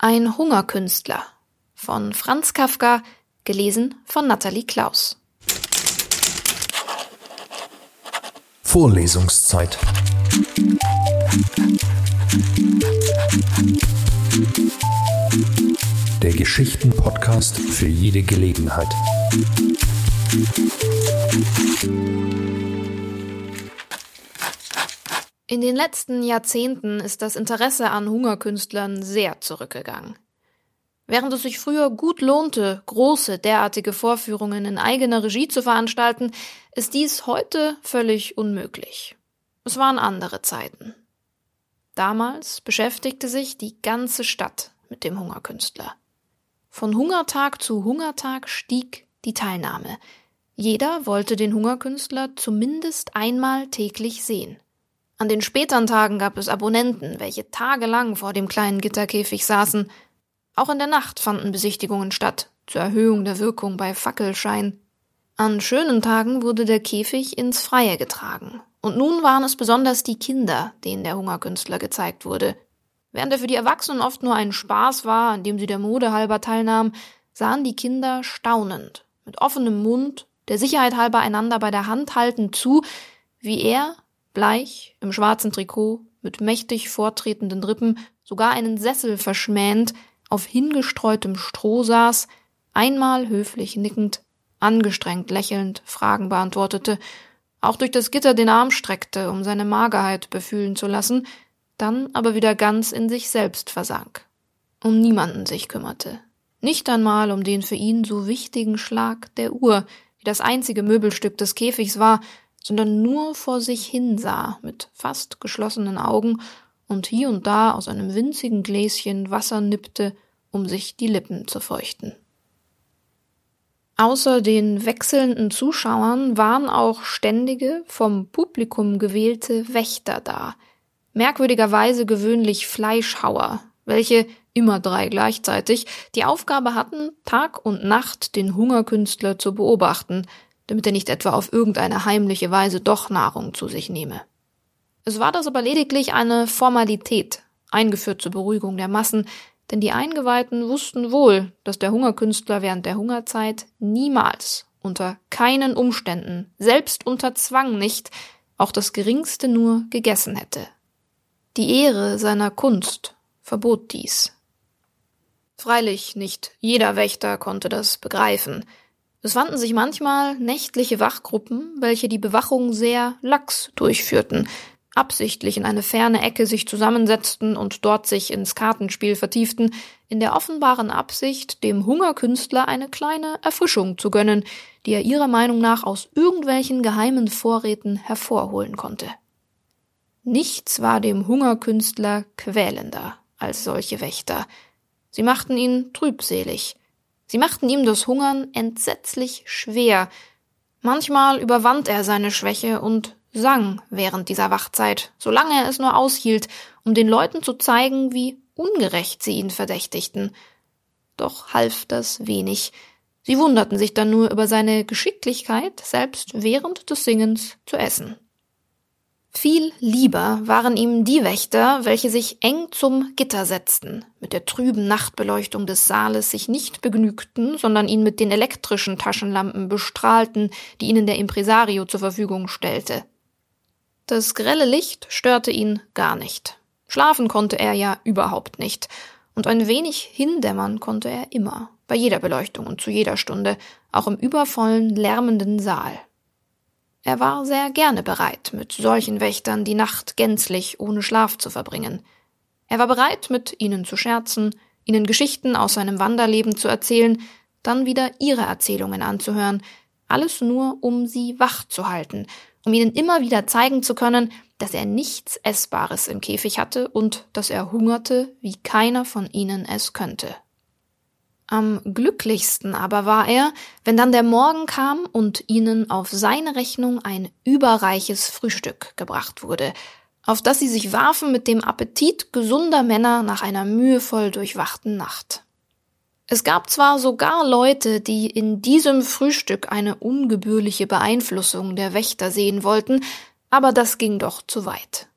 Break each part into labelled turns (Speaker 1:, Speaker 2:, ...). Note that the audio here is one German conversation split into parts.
Speaker 1: Ein Hungerkünstler von Franz Kafka, gelesen von Nathalie Klaus.
Speaker 2: Vorlesungszeit. Der Geschichten-Podcast für jede Gelegenheit.
Speaker 1: In den letzten Jahrzehnten ist das Interesse an Hungerkünstlern sehr zurückgegangen. Während es sich früher gut lohnte, große derartige Vorführungen in eigener Regie zu veranstalten, ist dies heute völlig unmöglich. Es waren andere Zeiten. Damals beschäftigte sich die ganze Stadt mit dem Hungerkünstler. Von Hungertag zu Hungertag stieg die Teilnahme. Jeder wollte den Hungerkünstler zumindest einmal täglich sehen. An den späteren Tagen gab es Abonnenten, welche tagelang vor dem kleinen Gitterkäfig saßen. Auch in der Nacht fanden Besichtigungen statt, zur Erhöhung der Wirkung bei Fackelschein. An schönen Tagen wurde der Käfig ins Freie getragen. Und nun waren es besonders die Kinder, denen der Hungerkünstler gezeigt wurde. Während er für die Erwachsenen oft nur ein Spaß war, an dem sie der Mode halber teilnahmen, sahen die Kinder staunend, mit offenem Mund, der Sicherheit halber einander bei der Hand haltend zu, wie er bleich, im schwarzen Trikot, mit mächtig vortretenden Rippen, sogar einen Sessel verschmähend, auf hingestreutem Stroh saß, einmal höflich nickend, angestrengt lächelnd Fragen beantwortete, auch durch das Gitter den Arm streckte, um seine Magerheit befühlen zu lassen, dann aber wieder ganz in sich selbst versank, um niemanden sich kümmerte, nicht einmal um den für ihn so wichtigen Schlag der Uhr, die das einzige Möbelstück des Käfigs war, sondern nur vor sich hinsah mit fast geschlossenen Augen und hier und da aus einem winzigen Gläschen Wasser nippte, um sich die Lippen zu feuchten. Außer den wechselnden Zuschauern waren auch ständige, vom Publikum gewählte Wächter da, merkwürdigerweise gewöhnlich Fleischhauer, welche immer drei gleichzeitig die Aufgabe hatten, Tag und Nacht den Hungerkünstler zu beobachten, damit er nicht etwa auf irgendeine heimliche Weise doch Nahrung zu sich nehme. Es war das aber lediglich eine Formalität, eingeführt zur Beruhigung der Massen, denn die Eingeweihten wussten wohl, dass der Hungerkünstler während der Hungerzeit niemals, unter keinen Umständen, selbst unter Zwang nicht, auch das geringste nur gegessen hätte. Die Ehre seiner Kunst verbot dies. Freilich nicht jeder Wächter konnte das begreifen, es fanden sich manchmal nächtliche Wachgruppen, welche die Bewachung sehr lax durchführten, absichtlich in eine ferne Ecke sich zusammensetzten und dort sich ins Kartenspiel vertieften, in der offenbaren Absicht, dem Hungerkünstler eine kleine Erfrischung zu gönnen, die er ihrer Meinung nach aus irgendwelchen geheimen Vorräten hervorholen konnte. Nichts war dem Hungerkünstler quälender als solche Wächter. Sie machten ihn trübselig, Sie machten ihm das Hungern entsetzlich schwer. Manchmal überwand er seine Schwäche und sang während dieser Wachzeit, solange er es nur aushielt, um den Leuten zu zeigen, wie ungerecht sie ihn verdächtigten. Doch half das wenig. Sie wunderten sich dann nur über seine Geschicklichkeit, selbst während des Singens zu essen. Viel lieber waren ihm die Wächter, welche sich eng zum Gitter setzten, mit der trüben Nachtbeleuchtung des Saales sich nicht begnügten, sondern ihn mit den elektrischen Taschenlampen bestrahlten, die ihnen der Impresario zur Verfügung stellte. Das grelle Licht störte ihn gar nicht. Schlafen konnte er ja überhaupt nicht, und ein wenig hindämmern konnte er immer, bei jeder Beleuchtung und zu jeder Stunde, auch im übervollen, lärmenden Saal. Er war sehr gerne bereit, mit solchen Wächtern die Nacht gänzlich ohne Schlaf zu verbringen. Er war bereit, mit ihnen zu scherzen, ihnen Geschichten aus seinem Wanderleben zu erzählen, dann wieder ihre Erzählungen anzuhören, alles nur, um sie wach zu halten, um ihnen immer wieder zeigen zu können, dass er nichts Essbares im Käfig hatte und dass er hungerte, wie keiner von ihnen es könnte. Am glücklichsten aber war er, wenn dann der Morgen kam und ihnen auf seine Rechnung ein überreiches Frühstück gebracht wurde, auf das sie sich warfen mit dem Appetit gesunder Männer nach einer mühevoll durchwachten Nacht. Es gab zwar sogar Leute, die in diesem Frühstück eine ungebührliche Beeinflussung der Wächter sehen wollten, aber das ging doch zu weit.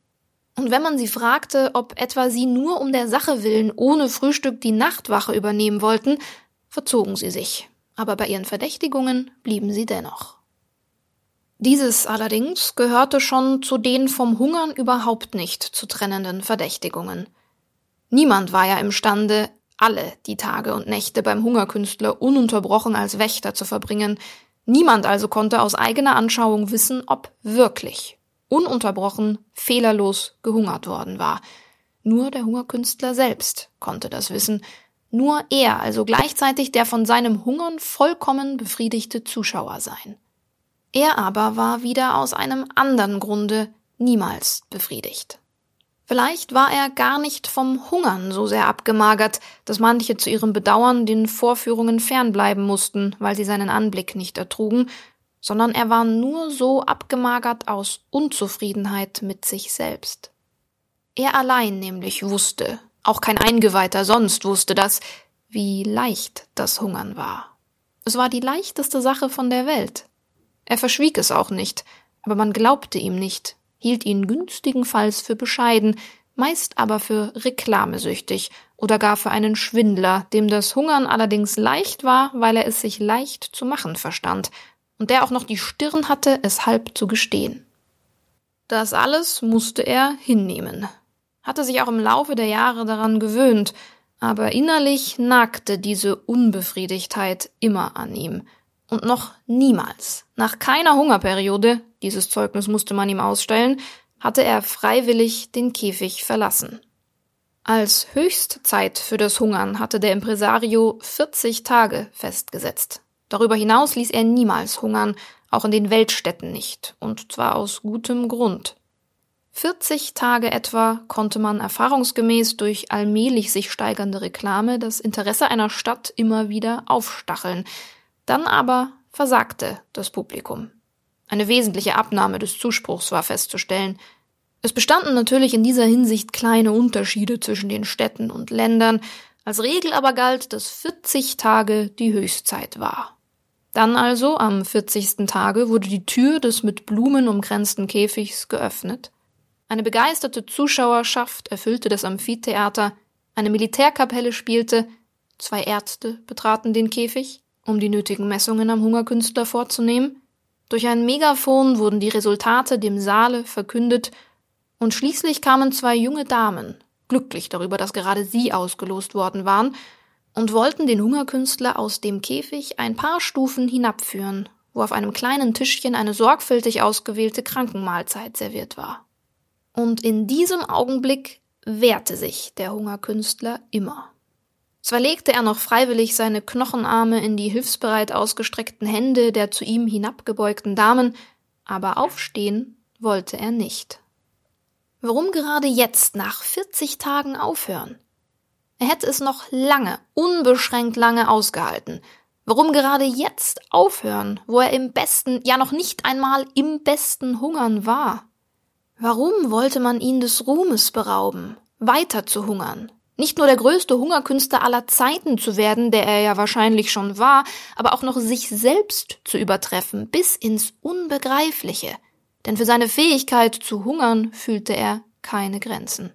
Speaker 1: Und wenn man sie fragte, ob etwa sie nur um der Sache willen ohne Frühstück die Nachtwache übernehmen wollten, verzogen sie sich, aber bei ihren Verdächtigungen blieben sie dennoch. Dieses allerdings gehörte schon zu den vom Hungern überhaupt nicht zu trennenden Verdächtigungen. Niemand war ja imstande, alle die Tage und Nächte beim Hungerkünstler ununterbrochen als Wächter zu verbringen. Niemand also konnte aus eigener Anschauung wissen, ob wirklich ununterbrochen, fehlerlos gehungert worden war. Nur der Hungerkünstler selbst konnte das wissen, nur er, also gleichzeitig der von seinem Hungern vollkommen befriedigte Zuschauer sein. Er aber war wieder aus einem anderen Grunde niemals befriedigt. Vielleicht war er gar nicht vom Hungern so sehr abgemagert, dass manche zu ihrem Bedauern den Vorführungen fernbleiben mussten, weil sie seinen Anblick nicht ertrugen, sondern er war nur so abgemagert aus Unzufriedenheit mit sich selbst. Er allein nämlich wusste, auch kein Eingeweihter sonst wusste das, wie leicht das Hungern war. Es war die leichteste Sache von der Welt. Er verschwieg es auch nicht, aber man glaubte ihm nicht, hielt ihn günstigenfalls für bescheiden, meist aber für reklamesüchtig oder gar für einen Schwindler, dem das Hungern allerdings leicht war, weil er es sich leicht zu machen verstand und der auch noch die Stirn hatte, es halb zu gestehen. Das alles musste er hinnehmen, hatte sich auch im Laufe der Jahre daran gewöhnt, aber innerlich nagte diese Unbefriedigtheit immer an ihm, und noch niemals, nach keiner Hungerperiode, dieses Zeugnis musste man ihm ausstellen, hatte er freiwillig den Käfig verlassen. Als Höchstzeit für das Hungern hatte der Impresario 40 Tage festgesetzt. Darüber hinaus ließ er niemals hungern, auch in den Weltstädten nicht, und zwar aus gutem Grund. 40 Tage etwa konnte man erfahrungsgemäß durch allmählich sich steigernde Reklame das Interesse einer Stadt immer wieder aufstacheln, dann aber versagte das Publikum. Eine wesentliche Abnahme des Zuspruchs war festzustellen. Es bestanden natürlich in dieser Hinsicht kleine Unterschiede zwischen den Städten und Ländern, als Regel aber galt, dass 40 Tage die Höchstzeit war. Dann also, am 40. Tage, wurde die Tür des mit Blumen umgrenzten Käfigs geöffnet. Eine begeisterte Zuschauerschaft erfüllte das Amphitheater, eine Militärkapelle spielte, zwei Ärzte betraten den Käfig, um die nötigen Messungen am Hungerkünstler vorzunehmen. Durch ein Megafon wurden die Resultate dem Saale verkündet und schließlich kamen zwei junge Damen, glücklich darüber, dass gerade sie ausgelost worden waren, und wollten den Hungerkünstler aus dem Käfig ein paar Stufen hinabführen, wo auf einem kleinen Tischchen eine sorgfältig ausgewählte Krankenmahlzeit serviert war. Und in diesem Augenblick wehrte sich der Hungerkünstler immer. Zwar legte er noch freiwillig seine Knochenarme in die hilfsbereit ausgestreckten Hände der zu ihm hinabgebeugten Damen, aber aufstehen wollte er nicht. Warum gerade jetzt nach 40 Tagen aufhören? Er hätte es noch lange, unbeschränkt lange ausgehalten. Warum gerade jetzt aufhören, wo er im besten, ja noch nicht einmal im besten Hungern war? Warum wollte man ihn des Ruhmes berauben, weiter zu hungern, nicht nur der größte Hungerkünstler aller Zeiten zu werden, der er ja wahrscheinlich schon war, aber auch noch sich selbst zu übertreffen, bis ins Unbegreifliche. Denn für seine Fähigkeit zu hungern fühlte er keine Grenzen.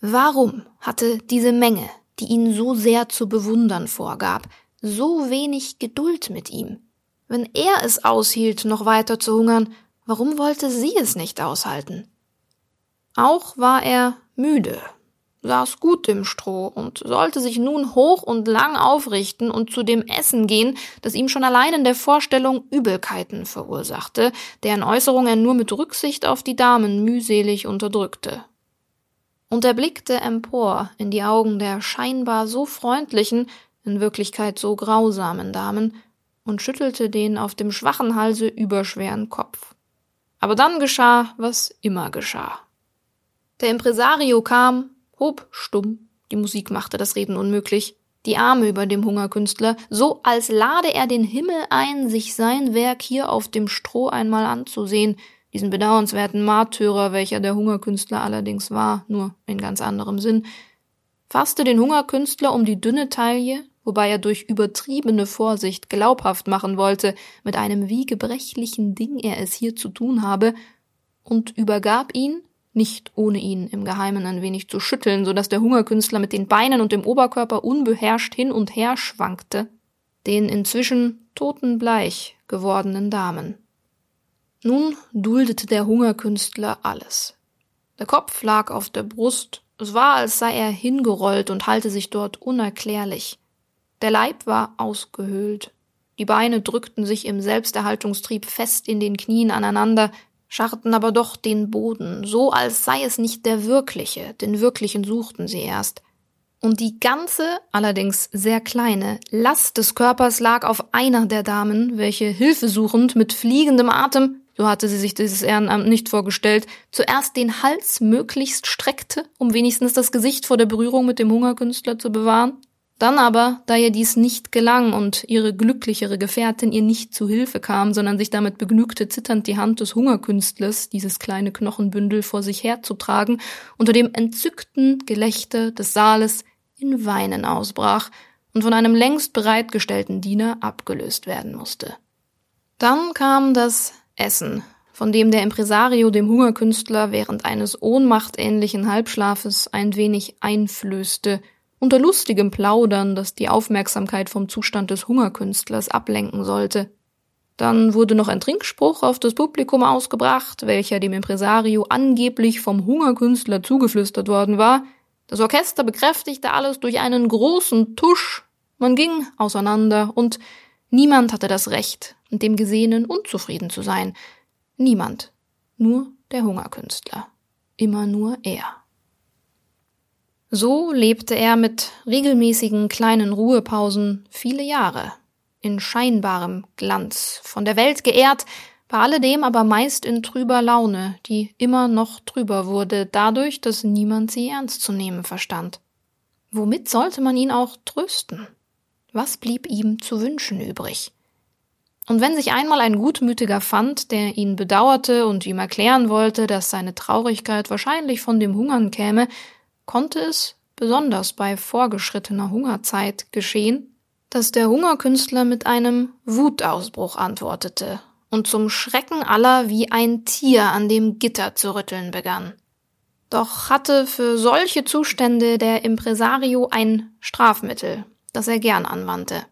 Speaker 1: Warum hatte diese Menge, die ihn so sehr zu bewundern vorgab, so wenig Geduld mit ihm? Wenn er es aushielt, noch weiter zu hungern, warum wollte sie es nicht aushalten? Auch war er müde saß gut im Stroh und sollte sich nun hoch und lang aufrichten und zu dem Essen gehen, das ihm schon allein in der Vorstellung Übelkeiten verursachte, deren Äußerung er nur mit Rücksicht auf die Damen mühselig unterdrückte. Und er blickte empor in die Augen der scheinbar so freundlichen, in Wirklichkeit so grausamen Damen und schüttelte den auf dem schwachen Halse überschweren Kopf. Aber dann geschah, was immer geschah. Der Impresario kam, hob stumm, die Musik machte das Reden unmöglich, die Arme über dem Hungerkünstler, so als lade er den Himmel ein, sich sein Werk hier auf dem Stroh einmal anzusehen, diesen bedauernswerten Märtyrer, welcher der Hungerkünstler allerdings war, nur in ganz anderem Sinn, fasste den Hungerkünstler um die dünne Taille, wobei er durch übertriebene Vorsicht glaubhaft machen wollte, mit einem wie gebrechlichen Ding er es hier zu tun habe, und übergab ihn nicht ohne ihn im Geheimen ein wenig zu schütteln, so dass der Hungerkünstler mit den Beinen und dem Oberkörper unbeherrscht hin und her schwankte, den inzwischen totenbleich gewordenen Damen. Nun duldete der Hungerkünstler alles. Der Kopf lag auf der Brust, es war, als sei er hingerollt und halte sich dort unerklärlich. Der Leib war ausgehöhlt, die Beine drückten sich im Selbsterhaltungstrieb fest in den Knien aneinander, scharrten aber doch den Boden, so als sei es nicht der wirkliche, den wirklichen suchten sie erst. Und die ganze, allerdings sehr kleine, Last des Körpers lag auf einer der Damen, welche hilfesuchend mit fliegendem Atem, so hatte sie sich dieses Ehrenamt nicht vorgestellt, zuerst den Hals möglichst streckte, um wenigstens das Gesicht vor der Berührung mit dem Hungerkünstler zu bewahren, dann aber, da ihr dies nicht gelang und ihre glücklichere Gefährtin ihr nicht zu Hilfe kam, sondern sich damit begnügte, zitternd die Hand des Hungerkünstlers, dieses kleine Knochenbündel vor sich herzutragen, unter dem entzückten Gelächter des Saales in Weinen ausbrach und von einem längst bereitgestellten Diener abgelöst werden musste. Dann kam das Essen, von dem der Impresario dem Hungerkünstler während eines ohnmachtähnlichen Halbschlafes ein wenig einflößte, unter lustigem Plaudern, das die Aufmerksamkeit vom Zustand des Hungerkünstlers ablenken sollte. Dann wurde noch ein Trinkspruch auf das Publikum ausgebracht, welcher dem Impresario angeblich vom Hungerkünstler zugeflüstert worden war. Das Orchester bekräftigte alles durch einen großen Tusch. Man ging auseinander und niemand hatte das Recht, mit dem Gesehenen unzufrieden zu sein. Niemand. Nur der Hungerkünstler. Immer nur er. So lebte er mit regelmäßigen kleinen Ruhepausen viele Jahre, in scheinbarem Glanz, von der Welt geehrt, bei alledem aber meist in trüber Laune, die immer noch trüber wurde, dadurch, dass niemand sie ernst zu nehmen verstand. Womit sollte man ihn auch trösten? Was blieb ihm zu wünschen übrig? Und wenn sich einmal ein Gutmütiger fand, der ihn bedauerte und ihm erklären wollte, dass seine Traurigkeit wahrscheinlich von dem Hungern käme, konnte es, besonders bei vorgeschrittener Hungerzeit, geschehen, dass der Hungerkünstler mit einem Wutausbruch antwortete und zum Schrecken aller wie ein Tier an dem Gitter zu rütteln begann. Doch hatte für solche Zustände der Impresario ein Strafmittel, das er gern anwandte.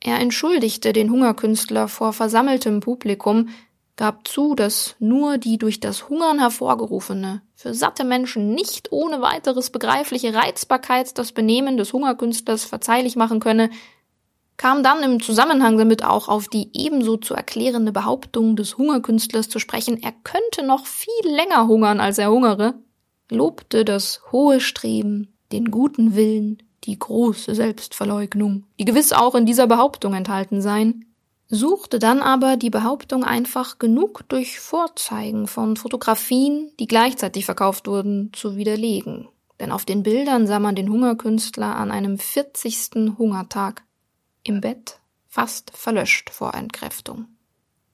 Speaker 1: Er entschuldigte den Hungerkünstler vor versammeltem Publikum, gab zu, dass nur die durch das Hungern hervorgerufene, für satte Menschen nicht ohne weiteres begreifliche Reizbarkeit das Benehmen des Hungerkünstlers verzeihlich machen könne, kam dann im Zusammenhang damit auch auf die ebenso zu erklärende Behauptung des Hungerkünstlers zu sprechen, er könnte noch viel länger hungern, als er hungere, lobte das hohe Streben, den guten Willen, die große Selbstverleugnung, die gewiss auch in dieser Behauptung enthalten seien, suchte dann aber die Behauptung einfach genug durch Vorzeigen von Fotografien, die gleichzeitig verkauft wurden, zu widerlegen. Denn auf den Bildern sah man den Hungerkünstler an einem 40. Hungertag im Bett, fast verlöscht vor Entkräftung.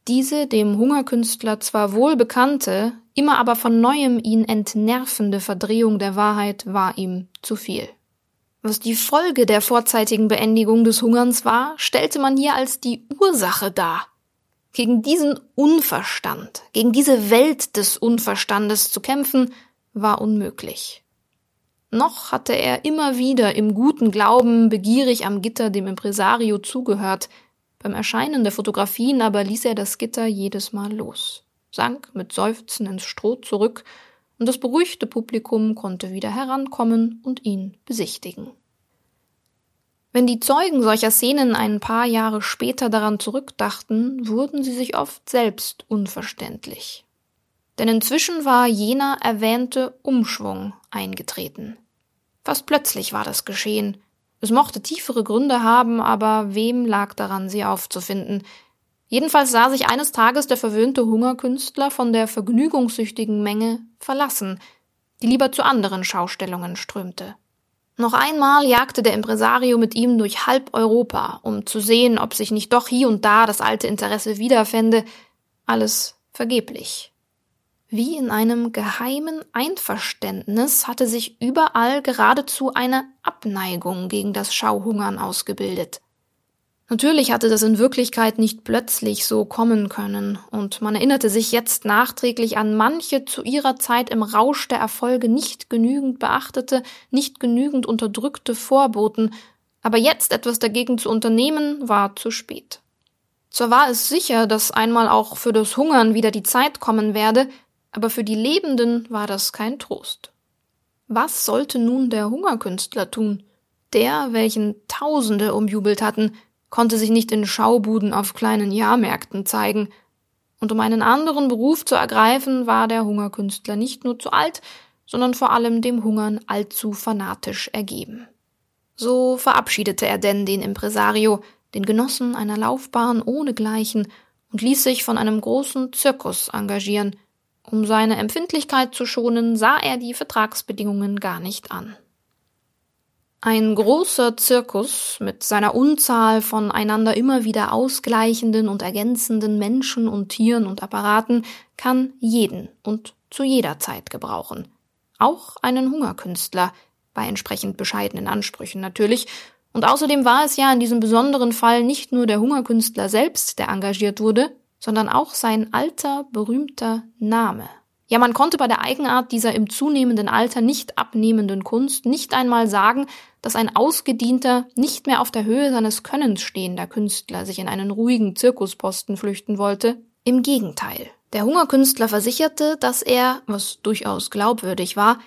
Speaker 1: Diese dem Hungerkünstler zwar wohl bekannte, immer aber von neuem ihn entnervende Verdrehung der Wahrheit war ihm zu viel. Was die Folge der vorzeitigen Beendigung des Hungerns war, stellte man hier als die Ursache dar. Gegen diesen Unverstand, gegen diese Welt des Unverstandes zu kämpfen, war unmöglich. Noch hatte er immer wieder im guten Glauben begierig am Gitter dem Impresario zugehört, beim Erscheinen der Fotografien aber ließ er das Gitter jedes Mal los, sank mit Seufzen ins Stroh zurück und das beruhigte Publikum konnte wieder herankommen und ihn besichtigen. Wenn die Zeugen solcher Szenen ein paar Jahre später daran zurückdachten, wurden sie sich oft selbst unverständlich. Denn inzwischen war jener erwähnte Umschwung eingetreten. Fast plötzlich war das geschehen. Es mochte tiefere Gründe haben, aber wem lag daran, sie aufzufinden? Jedenfalls sah sich eines Tages der verwöhnte Hungerkünstler von der vergnügungssüchtigen Menge verlassen, die lieber zu anderen Schaustellungen strömte. Noch einmal jagte der Impresario mit ihm durch halb Europa, um zu sehen, ob sich nicht doch hier und da das alte Interesse wiederfände, alles vergeblich. Wie in einem geheimen Einverständnis hatte sich überall geradezu eine Abneigung gegen das Schauhungern ausgebildet. Natürlich hatte das in Wirklichkeit nicht plötzlich so kommen können, und man erinnerte sich jetzt nachträglich an manche zu ihrer Zeit im Rausch der Erfolge nicht genügend beachtete, nicht genügend unterdrückte Vorboten, aber jetzt etwas dagegen zu unternehmen, war zu spät. Zwar war es sicher, dass einmal auch für das Hungern wieder die Zeit kommen werde, aber für die Lebenden war das kein Trost. Was sollte nun der Hungerkünstler tun? Der, welchen Tausende umjubelt hatten, konnte sich nicht in Schaubuden auf kleinen Jahrmärkten zeigen, und um einen anderen Beruf zu ergreifen, war der Hungerkünstler nicht nur zu alt, sondern vor allem dem Hungern allzu fanatisch ergeben. So verabschiedete er denn den Impresario, den Genossen einer Laufbahn ohnegleichen, und ließ sich von einem großen Zirkus engagieren. Um seine Empfindlichkeit zu schonen, sah er die Vertragsbedingungen gar nicht an. Ein großer Zirkus mit seiner Unzahl von einander immer wieder ausgleichenden und ergänzenden Menschen und Tieren und Apparaten kann jeden und zu jeder Zeit gebrauchen. Auch einen Hungerkünstler, bei entsprechend bescheidenen Ansprüchen natürlich, und außerdem war es ja in diesem besonderen Fall nicht nur der Hungerkünstler selbst, der engagiert wurde, sondern auch sein alter, berühmter Name. Ja, man konnte bei der Eigenart dieser im zunehmenden Alter nicht abnehmenden Kunst nicht einmal sagen, dass ein ausgedienter, nicht mehr auf der Höhe seines Könnens stehender Künstler sich in einen ruhigen Zirkusposten flüchten wollte. Im Gegenteil. Der Hungerkünstler versicherte, dass er, was durchaus glaubwürdig war,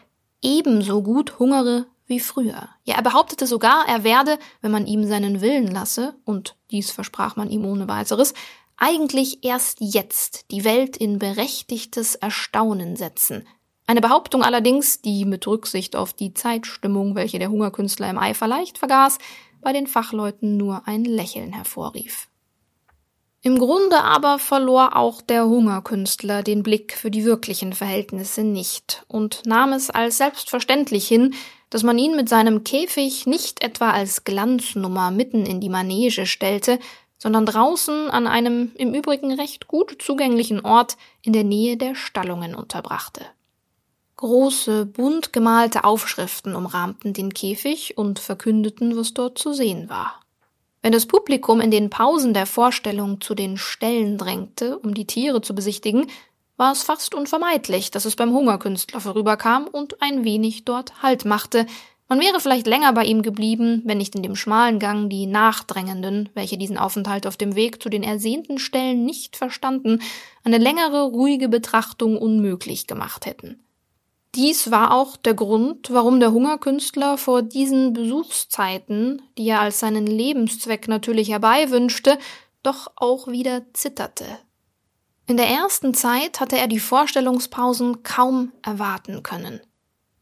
Speaker 1: ebenso gut hungere wie früher. Ja, er behauptete sogar, er werde, wenn man ihm seinen Willen lasse, und dies versprach man ihm ohne weiteres, eigentlich erst jetzt die Welt in berechtigtes Erstaunen setzen, eine Behauptung allerdings, die mit Rücksicht auf die Zeitstimmung, welche der Hungerkünstler im Eifer leicht vergaß, bei den Fachleuten nur ein Lächeln hervorrief. Im Grunde aber verlor auch der Hungerkünstler den Blick für die wirklichen Verhältnisse nicht und nahm es als selbstverständlich hin, dass man ihn mit seinem Käfig nicht etwa als Glanznummer mitten in die Manege stellte, sondern draußen an einem im Übrigen recht gut zugänglichen Ort in der Nähe der Stallungen unterbrachte. Große, bunt gemalte Aufschriften umrahmten den Käfig und verkündeten, was dort zu sehen war. Wenn das Publikum in den Pausen der Vorstellung zu den Ställen drängte, um die Tiere zu besichtigen, war es fast unvermeidlich, dass es beim Hungerkünstler vorüberkam und ein wenig dort Halt machte. Man wäre vielleicht länger bei ihm geblieben, wenn nicht in dem schmalen Gang die Nachdrängenden, welche diesen Aufenthalt auf dem Weg zu den ersehnten Stellen nicht verstanden, eine längere, ruhige Betrachtung unmöglich gemacht hätten. Dies war auch der Grund, warum der Hungerkünstler vor diesen Besuchszeiten, die er als seinen Lebenszweck natürlich herbeiwünschte, doch auch wieder zitterte. In der ersten Zeit hatte er die Vorstellungspausen kaum erwarten können.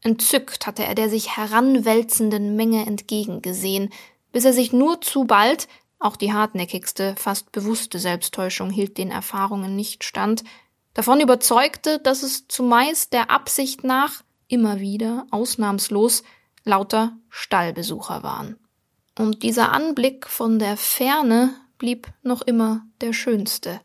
Speaker 1: Entzückt hatte er der sich heranwälzenden Menge entgegengesehen, bis er sich nur zu bald, auch die hartnäckigste, fast bewusste Selbsttäuschung hielt den Erfahrungen nicht stand, davon überzeugte, dass es zumeist der Absicht nach immer wieder, ausnahmslos, lauter Stallbesucher waren. Und dieser Anblick von der Ferne blieb noch immer der schönste.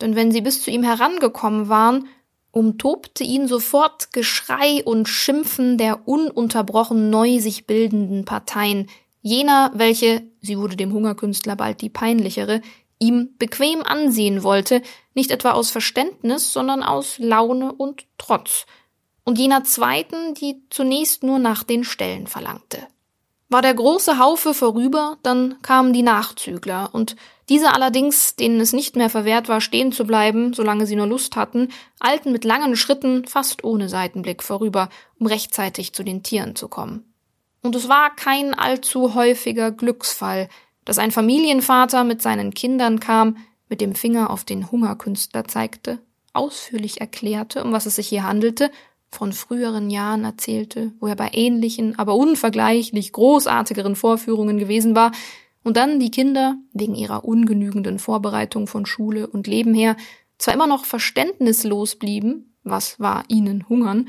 Speaker 1: Denn wenn sie bis zu ihm herangekommen waren, umtobte ihn sofort Geschrei und Schimpfen der ununterbrochen neu sich bildenden Parteien, jener, welche, sie wurde dem Hungerkünstler bald die peinlichere, ihm bequem ansehen wollte, nicht etwa aus Verständnis, sondern aus Laune und Trotz, und jener zweiten, die zunächst nur nach den Stellen verlangte. War der große Haufe vorüber, dann kamen die Nachzügler, und diese allerdings, denen es nicht mehr verwehrt war, stehen zu bleiben, solange sie nur Lust hatten, eilten mit langen Schritten, fast ohne Seitenblick vorüber, um rechtzeitig zu den Tieren zu kommen. Und es war kein allzu häufiger Glücksfall, dass ein Familienvater mit seinen Kindern kam, mit dem Finger auf den Hungerkünstler zeigte, ausführlich erklärte, um was es sich hier handelte, von früheren Jahren erzählte, wo er bei ähnlichen, aber unvergleichlich großartigeren Vorführungen gewesen war, und dann die Kinder, wegen ihrer ungenügenden Vorbereitung von Schule und Leben her, zwar immer noch verständnislos blieben, was war ihnen Hungern,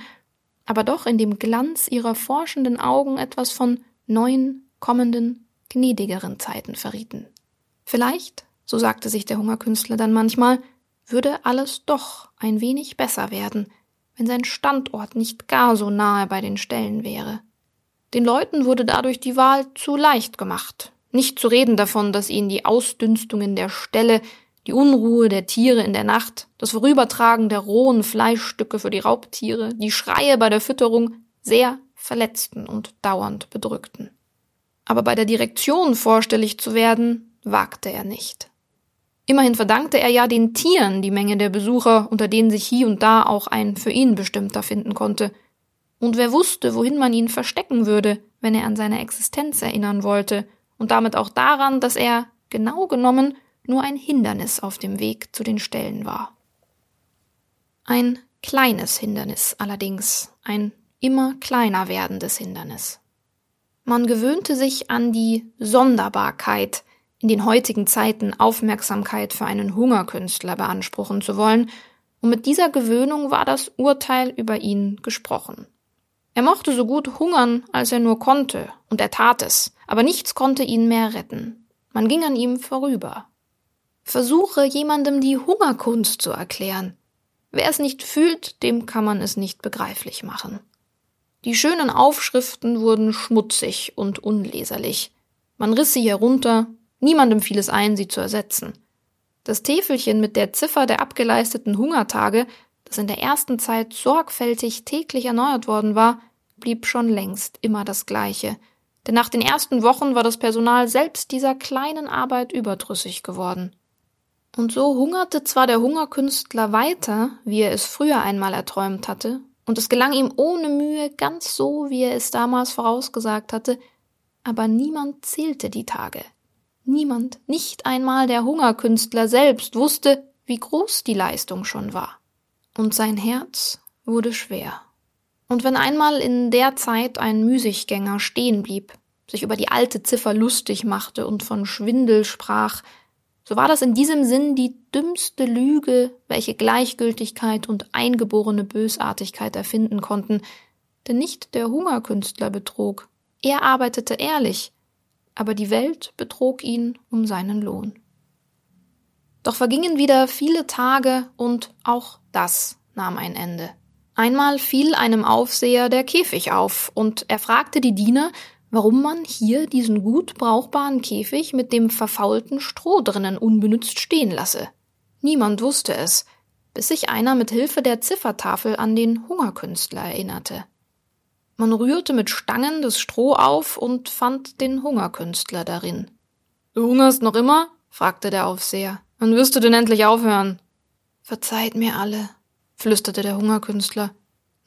Speaker 1: aber doch in dem Glanz ihrer forschenden Augen etwas von neuen, kommenden, gnädigeren Zeiten verrieten. Vielleicht, so sagte sich der Hungerkünstler dann manchmal, würde alles doch ein wenig besser werden, wenn sein Standort nicht gar so nahe bei den Ställen wäre. Den Leuten wurde dadurch die Wahl zu leicht gemacht. Nicht zu reden davon, dass ihn die Ausdünstungen der Ställe, die Unruhe der Tiere in der Nacht, das Vorübertragen der rohen Fleischstücke für die Raubtiere, die Schreie bei der Fütterung sehr verletzten und dauernd bedrückten. Aber bei der Direktion vorstellig zu werden, wagte er nicht. Immerhin verdankte er ja den Tieren die Menge der Besucher, unter denen sich hier und da auch ein für ihn bestimmter finden konnte. Und wer wusste, wohin man ihn verstecken würde, wenn er an seine Existenz erinnern wollte, und damit auch daran, dass er, genau genommen, nur ein Hindernis auf dem Weg zu den Stellen war. Ein kleines Hindernis allerdings, ein immer kleiner werdendes Hindernis. Man gewöhnte sich an die Sonderbarkeit, in den heutigen Zeiten Aufmerksamkeit für einen Hungerkünstler beanspruchen zu wollen, und mit dieser Gewöhnung war das Urteil über ihn gesprochen. Er mochte so gut hungern, als er nur konnte, und er tat es, aber nichts konnte ihn mehr retten. Man ging an ihm vorüber. Versuche jemandem die Hungerkunst zu erklären. Wer es nicht fühlt, dem kann man es nicht begreiflich machen. Die schönen Aufschriften wurden schmutzig und unleserlich. Man riss sie herunter, niemandem fiel es ein, sie zu ersetzen. Das Täfelchen mit der Ziffer der abgeleisteten Hungertage das in der ersten Zeit sorgfältig täglich erneuert worden war, blieb schon längst immer das gleiche, denn nach den ersten Wochen war das Personal selbst dieser kleinen Arbeit überdrüssig geworden. Und so hungerte zwar der Hungerkünstler weiter, wie er es früher einmal erträumt hatte, und es gelang ihm ohne Mühe ganz so, wie er es damals vorausgesagt hatte, aber niemand zählte die Tage. Niemand, nicht einmal der Hungerkünstler selbst, wusste, wie groß die Leistung schon war und sein Herz wurde schwer. Und wenn einmal in der Zeit ein Müßiggänger stehen blieb, sich über die alte Ziffer lustig machte und von Schwindel sprach, so war das in diesem Sinn die dümmste Lüge, welche Gleichgültigkeit und eingeborene Bösartigkeit erfinden konnten, denn nicht der Hungerkünstler betrog, er arbeitete ehrlich, aber die Welt betrog ihn um seinen Lohn. Doch vergingen wieder viele Tage und auch das nahm ein Ende. Einmal fiel einem Aufseher der Käfig auf, und er fragte die Diener, warum man hier diesen gut brauchbaren Käfig mit dem verfaulten Stroh drinnen unbenützt stehen lasse. Niemand wusste es, bis sich einer mit Hilfe der Ziffertafel an den Hungerkünstler erinnerte. Man rührte mit Stangen das Stroh auf und fand den Hungerkünstler darin. Du hungerst noch immer? fragte der Aufseher. Wann wirst du denn endlich aufhören? Verzeiht mir alle, flüsterte der Hungerkünstler.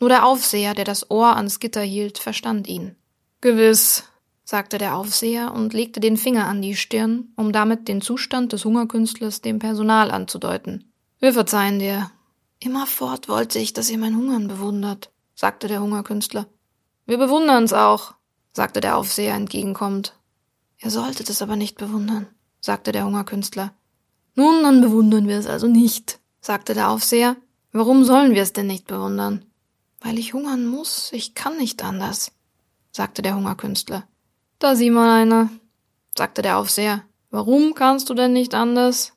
Speaker 1: Nur der Aufseher, der das Ohr ans Gitter hielt, verstand ihn. Gewiss, sagte der Aufseher und legte den Finger an die Stirn, um damit den Zustand des Hungerkünstlers dem Personal anzudeuten. Wir verzeihen dir. Immerfort wollte ich, dass ihr mein Hungern bewundert, sagte der Hungerkünstler. Wir bewundern's auch, sagte der Aufseher entgegenkommend. Ihr solltet es aber nicht bewundern, sagte der Hungerkünstler. Nun, dann bewundern wir es also nicht, sagte der Aufseher. Warum sollen wir es denn nicht bewundern? Weil ich hungern muss, ich kann nicht anders, sagte der Hungerkünstler. Da sieh mal einer, sagte der Aufseher. Warum kannst du denn nicht anders?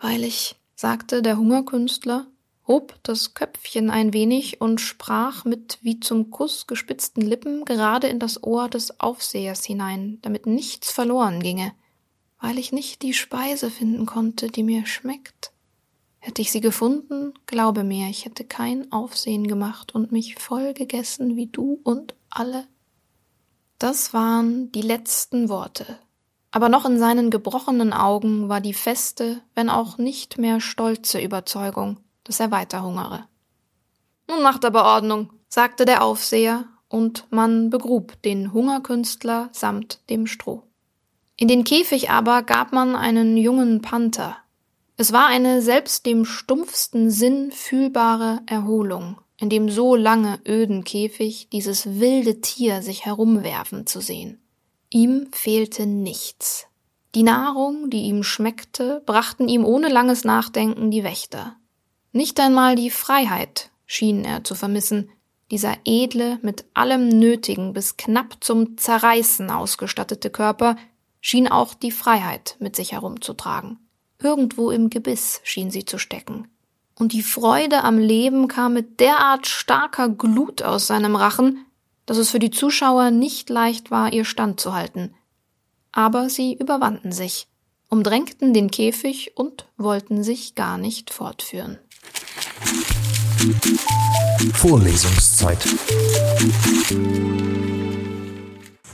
Speaker 1: Weil ich, sagte der Hungerkünstler, hob das Köpfchen ein wenig und sprach mit wie zum Kuss gespitzten Lippen gerade in das Ohr des Aufsehers hinein, damit nichts verloren ginge weil ich nicht die Speise finden konnte, die mir schmeckt. Hätte ich sie gefunden, glaube mir, ich hätte kein Aufsehen gemacht und mich voll gegessen wie du und alle. Das waren die letzten Worte. Aber noch in seinen gebrochenen Augen war die feste, wenn auch nicht mehr stolze Überzeugung, dass er weiter hungere. Nun macht aber Ordnung, sagte der Aufseher, und man begrub den Hungerkünstler samt dem Stroh. In den Käfig aber gab man einen jungen Panther. Es war eine selbst dem stumpfsten Sinn fühlbare Erholung, in dem so lange öden Käfig dieses wilde Tier sich herumwerfen zu sehen. Ihm fehlte nichts. Die Nahrung, die ihm schmeckte, brachten ihm ohne langes Nachdenken die Wächter. Nicht einmal die Freiheit schien er zu vermissen, dieser edle, mit allem Nötigen bis knapp zum Zerreißen ausgestattete Körper, schien auch die Freiheit mit sich herumzutragen. Irgendwo im Gebiss schien sie zu stecken. Und die Freude am Leben kam mit derart starker Glut aus seinem Rachen, dass es für die Zuschauer nicht leicht war, ihr standzuhalten. Aber sie überwanden sich, umdrängten den Käfig und wollten sich gar nicht fortführen.
Speaker 2: Vorlesungszeit.